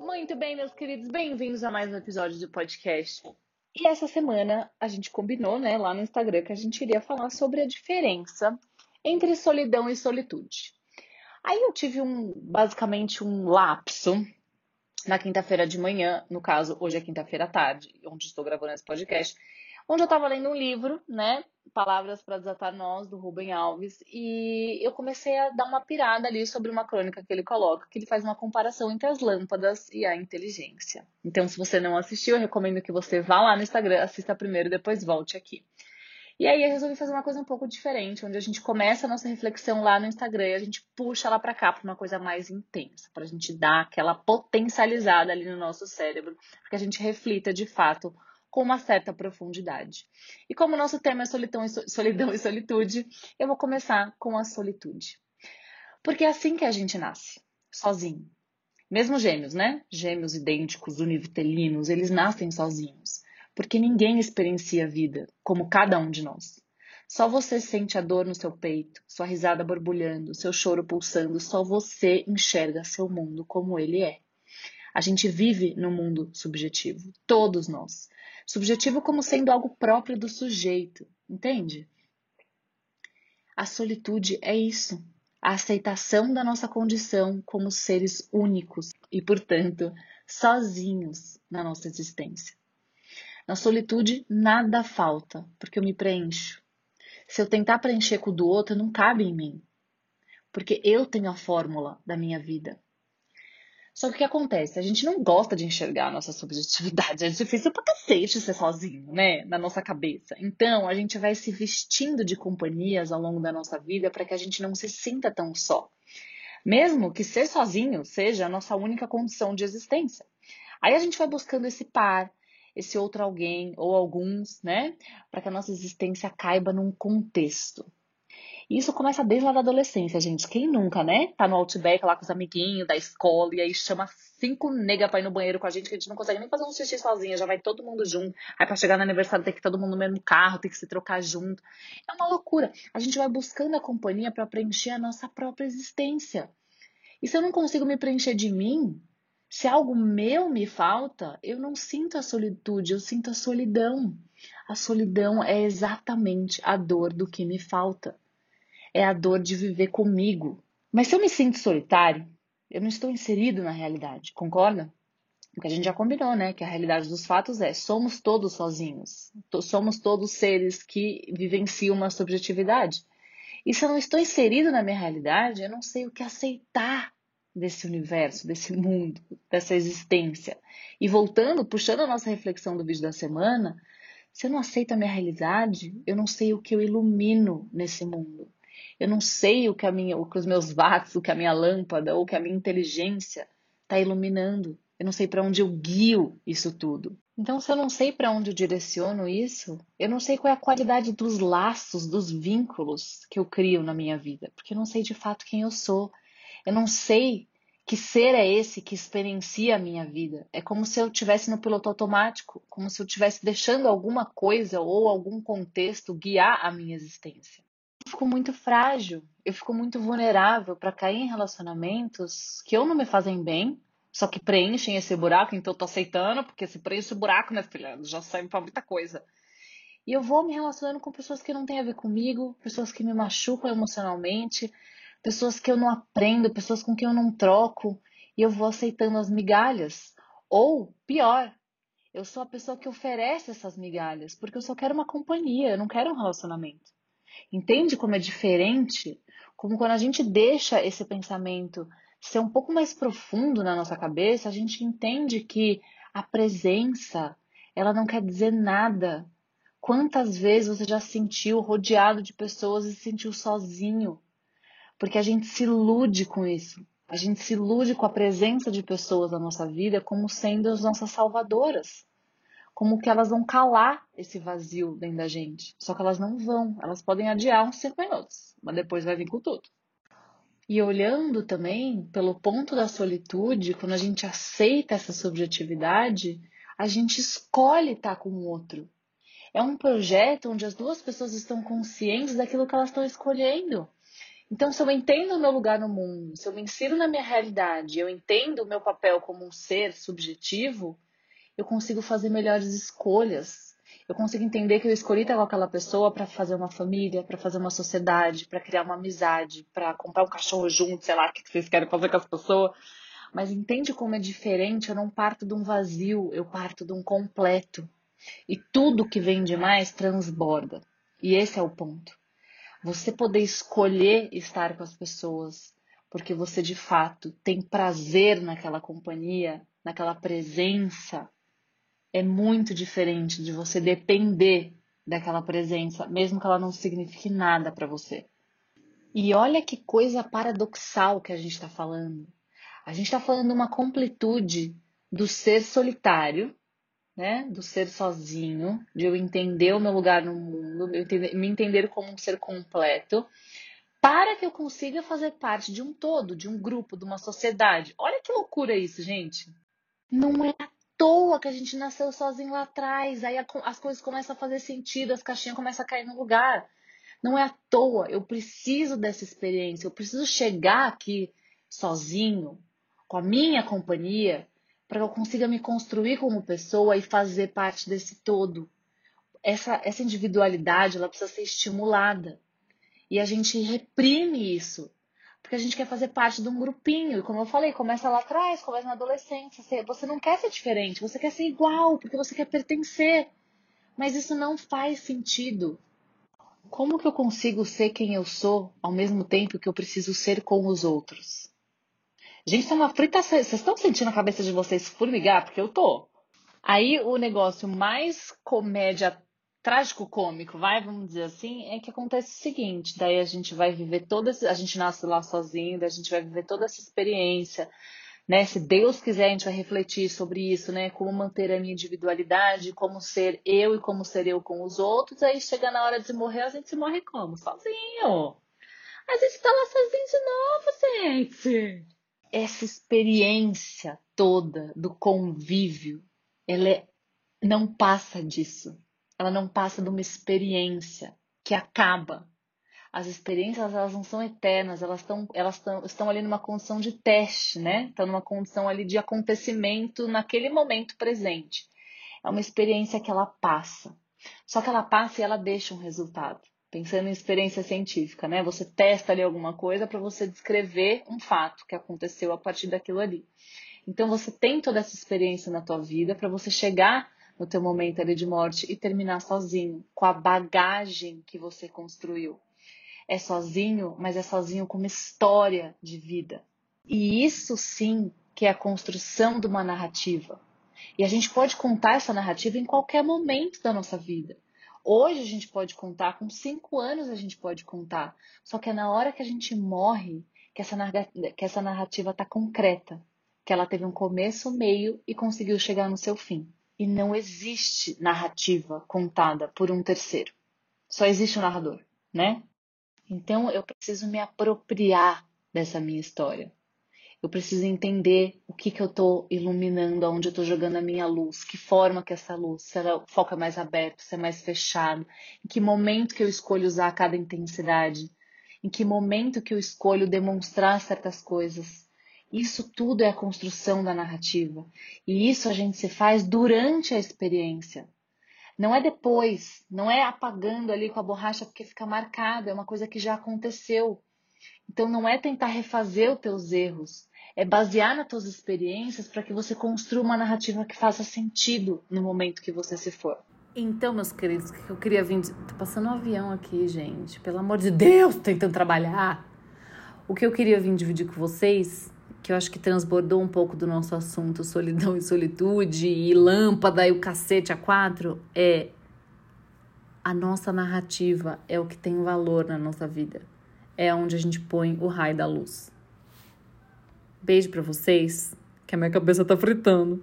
Muito bem, meus queridos, bem-vindos a mais um episódio do podcast. E essa semana a gente combinou, né, lá no Instagram, que a gente iria falar sobre a diferença entre solidão e solitude. Aí eu tive um, basicamente um lapso na quinta-feira de manhã, no caso, hoje é quinta-feira à tarde, onde estou gravando esse podcast, onde eu estava lendo um livro, né? Palavras para Desatar Nós, do Rubem Alves, e eu comecei a dar uma pirada ali sobre uma crônica que ele coloca, que ele faz uma comparação entre as lâmpadas e a inteligência. Então, se você não assistiu, eu recomendo que você vá lá no Instagram, assista primeiro e depois volte aqui. E aí eu resolvi fazer uma coisa um pouco diferente, onde a gente começa a nossa reflexão lá no Instagram e a gente puxa ela para cá para uma coisa mais intensa, para a gente dar aquela potencializada ali no nosso cérebro, para que a gente reflita de fato com uma certa profundidade. E como o nosso tema é solidão e, solidão e solitude, eu vou começar com a solitude. Porque é assim que a gente nasce, sozinho. Mesmo gêmeos, né? Gêmeos idênticos, univitelinos, eles nascem sozinhos porque ninguém experiencia a vida como cada um de nós. Só você sente a dor no seu peito, sua risada borbulhando, seu choro pulsando, só você enxerga seu mundo como ele é. A gente vive no mundo subjetivo, todos nós. Subjetivo como sendo algo próprio do sujeito, entende? A solitude é isso, a aceitação da nossa condição como seres únicos e, portanto, sozinhos na nossa existência. Na solitude, nada falta, porque eu me preencho. Se eu tentar preencher com o do outro, não cabe em mim. Porque eu tenho a fórmula da minha vida. Só que o que acontece? A gente não gosta de enxergar a nossa subjetividade. É difícil pra cacete ser sozinho, né? Na nossa cabeça. Então, a gente vai se vestindo de companhias ao longo da nossa vida para que a gente não se sinta tão só. Mesmo que ser sozinho seja a nossa única condição de existência. Aí a gente vai buscando esse par, esse outro alguém ou alguns, né? Para que a nossa existência caiba num contexto. Isso começa desde lá da adolescência, gente. Quem nunca, né? Tá no Outback lá com os amiguinhos da escola e aí chama cinco nega pra ir no banheiro com a gente, que a gente não consegue nem fazer um xixi sozinha, já vai todo mundo junto. Aí pra chegar no aniversário tem que todo mundo no mesmo carro, tem que se trocar junto. É uma loucura. A gente vai buscando a companhia para preencher a nossa própria existência. E se eu não consigo me preencher de mim, se algo meu me falta, eu não sinto a solitude, eu sinto a solidão. A solidão é exatamente a dor do que me falta. É a dor de viver comigo. Mas se eu me sinto solitário, eu não estou inserido na realidade, concorda? Porque a gente já combinou, né? Que a realidade dos fatos é: somos todos sozinhos. Somos todos seres que vivenciam uma subjetividade. E se eu não estou inserido na minha realidade, eu não sei o que aceitar desse universo, desse mundo, dessa existência. E voltando, puxando a nossa reflexão do vídeo da semana, se eu não aceito a minha realidade, eu não sei o que eu ilumino nesse mundo. Eu não sei o que, a minha, o que os meus watts, o que a minha lâmpada, ou o que a minha inteligência está iluminando. Eu não sei para onde eu guio isso tudo. Então, se eu não sei para onde eu direciono isso, eu não sei qual é a qualidade dos laços, dos vínculos que eu crio na minha vida, porque eu não sei de fato quem eu sou. Eu não sei que ser é esse que experiencia a minha vida. É como se eu estivesse no piloto automático, como se eu estivesse deixando alguma coisa ou algum contexto guiar a minha existência. Fico muito frágil, eu fico muito vulnerável para cair em relacionamentos que ou não me fazem bem, só que preenchem esse buraco, então eu tô aceitando, porque se preenche o buraco, né, filha, já serve para muita coisa. E eu vou me relacionando com pessoas que não têm a ver comigo, pessoas que me machucam emocionalmente, pessoas que eu não aprendo, pessoas com quem eu não troco e eu vou aceitando as migalhas. Ou, pior, eu sou a pessoa que oferece essas migalhas porque eu só quero uma companhia, eu não quero um relacionamento. Entende como é diferente? Como quando a gente deixa esse pensamento ser um pouco mais profundo na nossa cabeça, a gente entende que a presença, ela não quer dizer nada. Quantas vezes você já se sentiu rodeado de pessoas e se sentiu sozinho? Porque a gente se ilude com isso. A gente se ilude com a presença de pessoas na nossa vida como sendo as nossas salvadoras. Como que elas vão calar esse vazio dentro da gente. Só que elas não vão. Elas podem adiar uns cinco minutos, mas depois vai vir com tudo. E olhando também pelo ponto da solitude, quando a gente aceita essa subjetividade, a gente escolhe estar com o outro. É um projeto onde as duas pessoas estão conscientes daquilo que elas estão escolhendo. Então, se eu entendo o meu lugar no mundo, se eu me insiro na minha realidade, eu entendo o meu papel como um ser subjetivo, eu consigo fazer melhores escolhas. Eu consigo entender que eu escolhi estar com aquela pessoa para fazer uma família, para fazer uma sociedade, para criar uma amizade, para comprar um cachorro junto, sei lá, o que vocês querem fazer com as pessoas. Mas entende como é diferente? Eu não parto de um vazio, eu parto de um completo. E tudo que vem demais transborda. E esse é o ponto. Você poder escolher estar com as pessoas, porque você de fato tem prazer naquela companhia, naquela presença, é muito diferente de você depender daquela presença, mesmo que ela não signifique nada para você. E olha que coisa paradoxal que a gente está falando. A gente está falando uma completude do ser solitário, né? Do ser sozinho, de eu entender o meu lugar no mundo, me entender como um ser completo, para que eu consiga fazer parte de um todo, de um grupo, de uma sociedade. Olha que loucura isso, gente. Não é toa que a gente nasceu sozinho lá atrás. Aí as coisas começam a fazer sentido, as caixinhas começam a cair no lugar. Não é à toa. Eu preciso dessa experiência. Eu preciso chegar aqui sozinho, com a minha companhia, para que eu consiga me construir como pessoa e fazer parte desse todo. Essa, essa individualidade ela precisa ser estimulada. E a gente reprime isso porque a gente quer fazer parte de um grupinho. E como eu falei, começa lá atrás, começa na adolescência. Você não quer ser diferente, você quer ser igual, porque você quer pertencer. Mas isso não faz sentido. Como que eu consigo ser quem eu sou ao mesmo tempo que eu preciso ser com os outros? Gente, tá uma frita. Vocês estão sentindo a cabeça de vocês formigar? Porque eu tô. Aí o negócio mais comédia trágico cômico, vai, vamos dizer assim, é que acontece o seguinte, daí a gente vai viver toda, a gente nasce lá sozinho, daí a gente vai viver toda essa experiência, né? Se Deus quiser, a gente vai refletir sobre isso, né? Como manter a minha individualidade, como ser eu e como ser eu com os outros, aí chega na hora de morrer, a gente se morre como? Sozinho. A gente tá lá sozinho de novo, gente. Essa experiência toda do convívio, ela é, não passa disso ela não passa de uma experiência que acaba. As experiências elas não são eternas, elas, estão, elas estão, estão ali numa condição de teste, né? Estão numa condição ali de acontecimento naquele momento presente. É uma experiência que ela passa. Só que ela passa e ela deixa um resultado. Pensando em experiência científica, né? Você testa ali alguma coisa para você descrever um fato que aconteceu a partir daquilo ali. Então você tem toda essa experiência na tua vida para você chegar no teu momento ali de morte e terminar sozinho, com a bagagem que você construiu. É sozinho, mas é sozinho com uma história de vida. E isso sim que é a construção de uma narrativa. E a gente pode contar essa narrativa em qualquer momento da nossa vida. Hoje a gente pode contar, com cinco anos a gente pode contar. Só que é na hora que a gente morre que essa, narrativa está concreta, que ela teve um começo, meio e conseguiu chegar no seu fim e não existe narrativa contada por um terceiro. Só existe o um narrador, né? Então eu preciso me apropriar dessa minha história. Eu preciso entender o que, que eu estou iluminando, aonde eu estou jogando a minha luz, que forma que essa luz, se ela foca mais aberto, se é mais fechado, em que momento que eu escolho usar cada intensidade, em que momento que eu escolho demonstrar certas coisas. Isso tudo é a construção da narrativa. E isso a gente se faz durante a experiência. Não é depois, não é apagando ali com a borracha porque fica marcado, é uma coisa que já aconteceu. Então não é tentar refazer os teus erros, é basear nas tuas experiências para que você construa uma narrativa que faça sentido no momento que você se for. Então, meus queridos, que eu queria vir. Tô passando um avião aqui, gente. Pelo amor de Deus, tentando trabalhar. O que eu queria vir dividir com vocês que eu acho que transbordou um pouco do nosso assunto solidão e solitude e lâmpada e o cacete a quatro, é a nossa narrativa é o que tem valor na nossa vida. É onde a gente põe o raio da luz. Beijo para vocês, que a minha cabeça tá fritando.